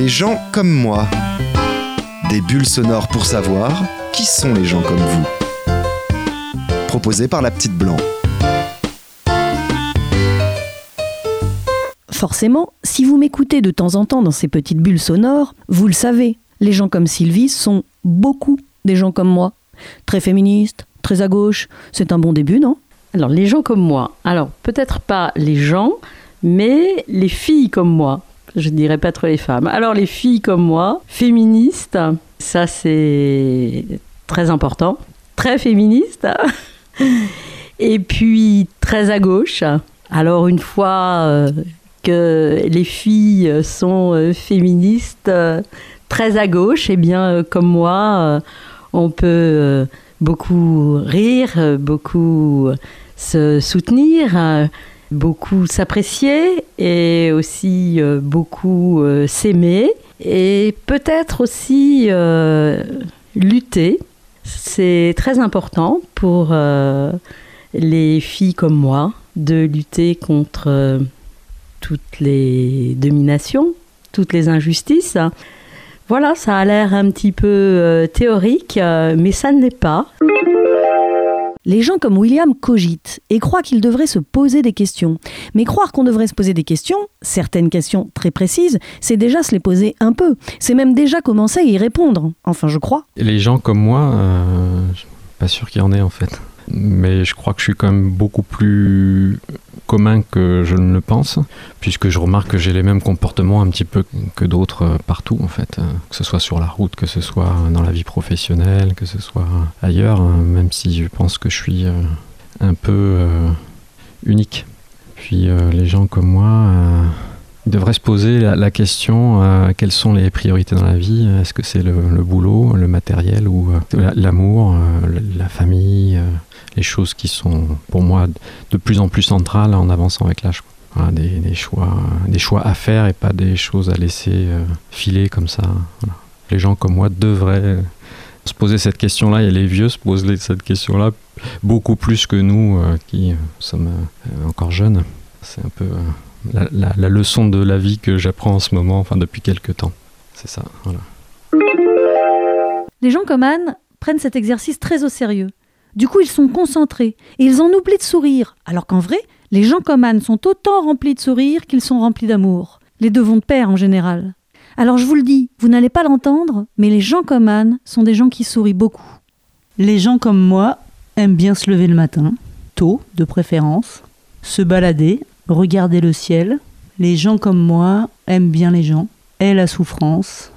Les gens comme moi. Des bulles sonores pour savoir qui sont les gens comme vous. Proposé par la petite blanc. Forcément, si vous m'écoutez de temps en temps dans ces petites bulles sonores, vous le savez, les gens comme Sylvie sont beaucoup des gens comme moi. Très féministes, très à gauche, c'est un bon début, non? Alors, les gens comme moi, alors peut-être pas les gens, mais les filles comme moi. Je ne dirais pas trop les femmes. Alors, les filles comme moi, féministes, ça c'est très important. Très féministes. Et puis, très à gauche. Alors, une fois euh, que les filles sont euh, féministes, euh, très à gauche, et eh bien, comme moi, on peut beaucoup rire, beaucoup se soutenir beaucoup s'apprécier et aussi euh, beaucoup euh, s'aimer et peut-être aussi euh, lutter. C'est très important pour les filles comme moi de lutter contre toutes les dominations, toutes les injustices. Voilà, ça a l'air un petit peu théorique, mais ça ne l'est pas. Les gens comme William cogitent et croient qu'ils devraient se poser des questions. Mais croire qu'on devrait se poser des questions, certaines questions très précises, c'est déjà se les poser un peu. C'est même déjà commencer à y répondre. Enfin, je crois. Les gens comme moi, euh, suis pas sûr qu'il y en ait en fait mais je crois que je suis quand même beaucoup plus commun que je ne le pense, puisque je remarque que j'ai les mêmes comportements un petit peu que d'autres euh, partout en fait, euh, que ce soit sur la route, que ce soit dans la vie professionnelle, que ce soit ailleurs, hein, même si je pense que je suis euh, un peu unique. Puis les gens comme moi devraient se poser la, question quelles sont les priorités dans la vie? Est-ce que c'est le, boulot, le matériel ou l'amour, la famille les choses qui sont pour moi de plus en plus centrales en avançant avec l'âge. des, choix, des choix à faire et pas des choses à laisser euh, filer comme ça. Les gens comme moi devraient se poser cette question-là et les vieux se posent cette question-là beaucoup plus que nous euh, qui euh, sommes encore jeunes. C'est un peu la, la, leçon de la vie que j'apprends en ce moment, enfin depuis quelques temps. C'est ça, voilà. Les gens comme Anne prennent cet exercice très au sérieux. Du coup, ils sont concentrés et ils en oublient de sourire, alors qu'en vrai, les gens comme Anne sont autant remplis de sourire qu'ils sont remplis d'amour. Les deux vont de pair en général. Alors je vous le dis, vous n'allez pas l'entendre, mais les gens comme Anne sont des gens qui sourient beaucoup. Les gens comme moi aiment bien se lever le matin, tôt de préférence, se balader, regarder le ciel. Les gens comme moi aiment bien les gens, aiment la souffrance.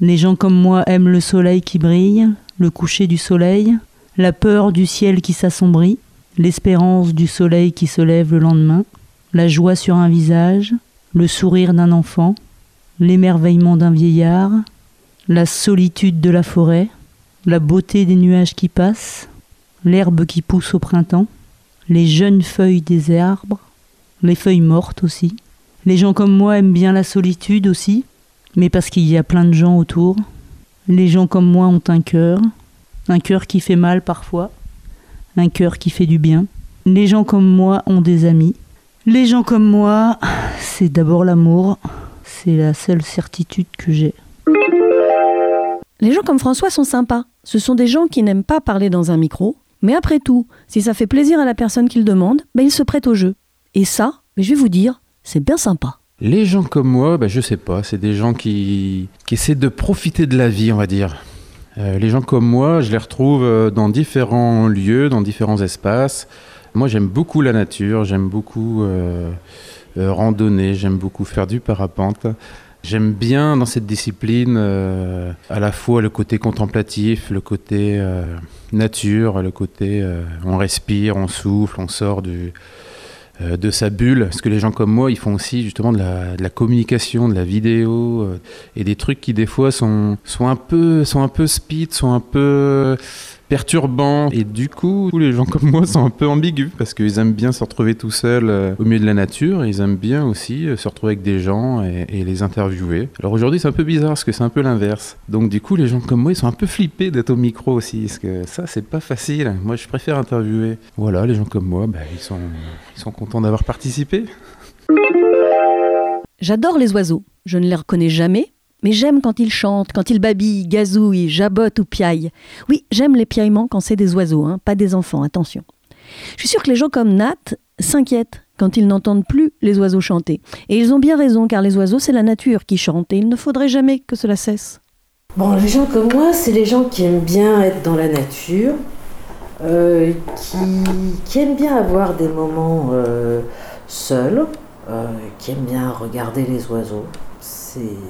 Les gens comme moi aiment le soleil qui brille, le coucher du soleil, la peur du ciel qui s'assombrit, l'espérance du soleil qui se lève le lendemain, la joie sur un visage, le sourire d'un enfant, l'émerveillement d'un vieillard, la solitude de la forêt, la beauté des nuages qui passent, l'herbe qui pousse au printemps, les jeunes feuilles des arbres, les feuilles mortes aussi. Les gens comme moi aiment bien la solitude aussi, mais parce qu'il y a plein de gens autour. Les gens comme moi ont un cœur, un cœur qui fait mal parfois, un cœur qui fait du bien. Les gens comme moi ont des amis. Les gens comme moi, c'est d'abord l'amour, c'est la seule certitude que j'ai. Les gens comme François sont sympas. Ce sont des gens qui n'aiment pas parler dans un micro, mais après tout, si ça fait plaisir à la personne qui le demande, ben ils se prêtent au jeu. Et ça, je vais vous dire, c'est bien sympa. Les gens comme moi, ben je sais pas, c'est des gens qui, qui essaient de profiter de la vie, on va dire. Euh, les gens comme moi, je les retrouve euh, dans différents lieux, dans différents espaces. Moi, j'aime beaucoup la nature, j'aime beaucoup euh, randonner, j'aime beaucoup faire du parapente. J'aime bien dans cette discipline à la fois le côté contemplatif, le côté nature, le côté on respire, on souffle, on sort du, euh, de sa bulle, parce que les gens comme moi, ils font aussi justement de la, communication, de la vidéo, euh, et des trucs qui des fois sont, sont, un, peu, sont un peu speed, sont un peu perturbant. Et du coup, les gens comme moi sont un peu ambigus parce qu'ils aiment bien se retrouver tout seuls euh, au milieu de la nature. Ils aiment bien aussi euh, se retrouver avec des gens et, les interviewer. Alors aujourd'hui, c'est un peu bizarre parce que c'est un peu l'inverse. Donc du coup, les gens comme moi, ils sont un peu flippés d'être au micro aussi. Parce que ça, c'est pas facile. Moi, je préfère interviewer. Voilà, les gens comme moi, bah, ils, sont, ils sont contents d'avoir participé. J'adore les oiseaux. Je ne les reconnais jamais, Mais j'aime quand ils chantent, quand ils babillent, gazouillent, jabotent ou piaillent. Oui, j'aime les piaillements quand c'est des oiseaux, hein, pas des enfants, attention. Je suis sûre que les gens comme Nat s'inquiètent quand ils n'entendent plus les oiseaux chanter. Et ils ont bien raison, car les oiseaux, c'est la nature qui chante, et il ne faudrait jamais que cela cesse. Bon, les gens comme moi, c'est les gens qui aiment bien être dans la nature, euh, qui, aiment bien avoir des moments euh, seuls, euh, qui aiment bien regarder les oiseaux.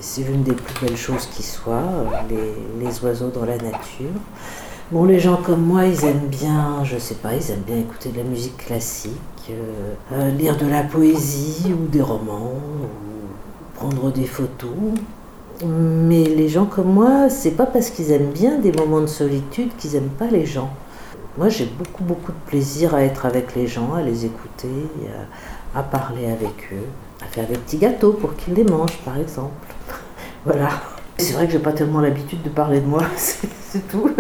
C'est l'une des plus belles choses qui soit, les, les, oiseaux dans la nature. Bon, les gens comme moi, ils aiment bien, je sais pas, ils aiment bien écouter de la musique classique, lire de la poésie ou des romans, ou prendre des photos. Mais les gens comme moi, c'est pas parce qu'ils aiment bien des moments de solitude qu'ils aiment pas les gens. Moi, j'ai beaucoup, beaucoup de plaisir à être avec les gens, à les écouter, à, parler avec eux, à faire des petits gâteaux pour qu'ils les mangent, par exemple. voilà. C'est vrai que j'ai pas tellement l'habitude de parler de moi, c'est tout.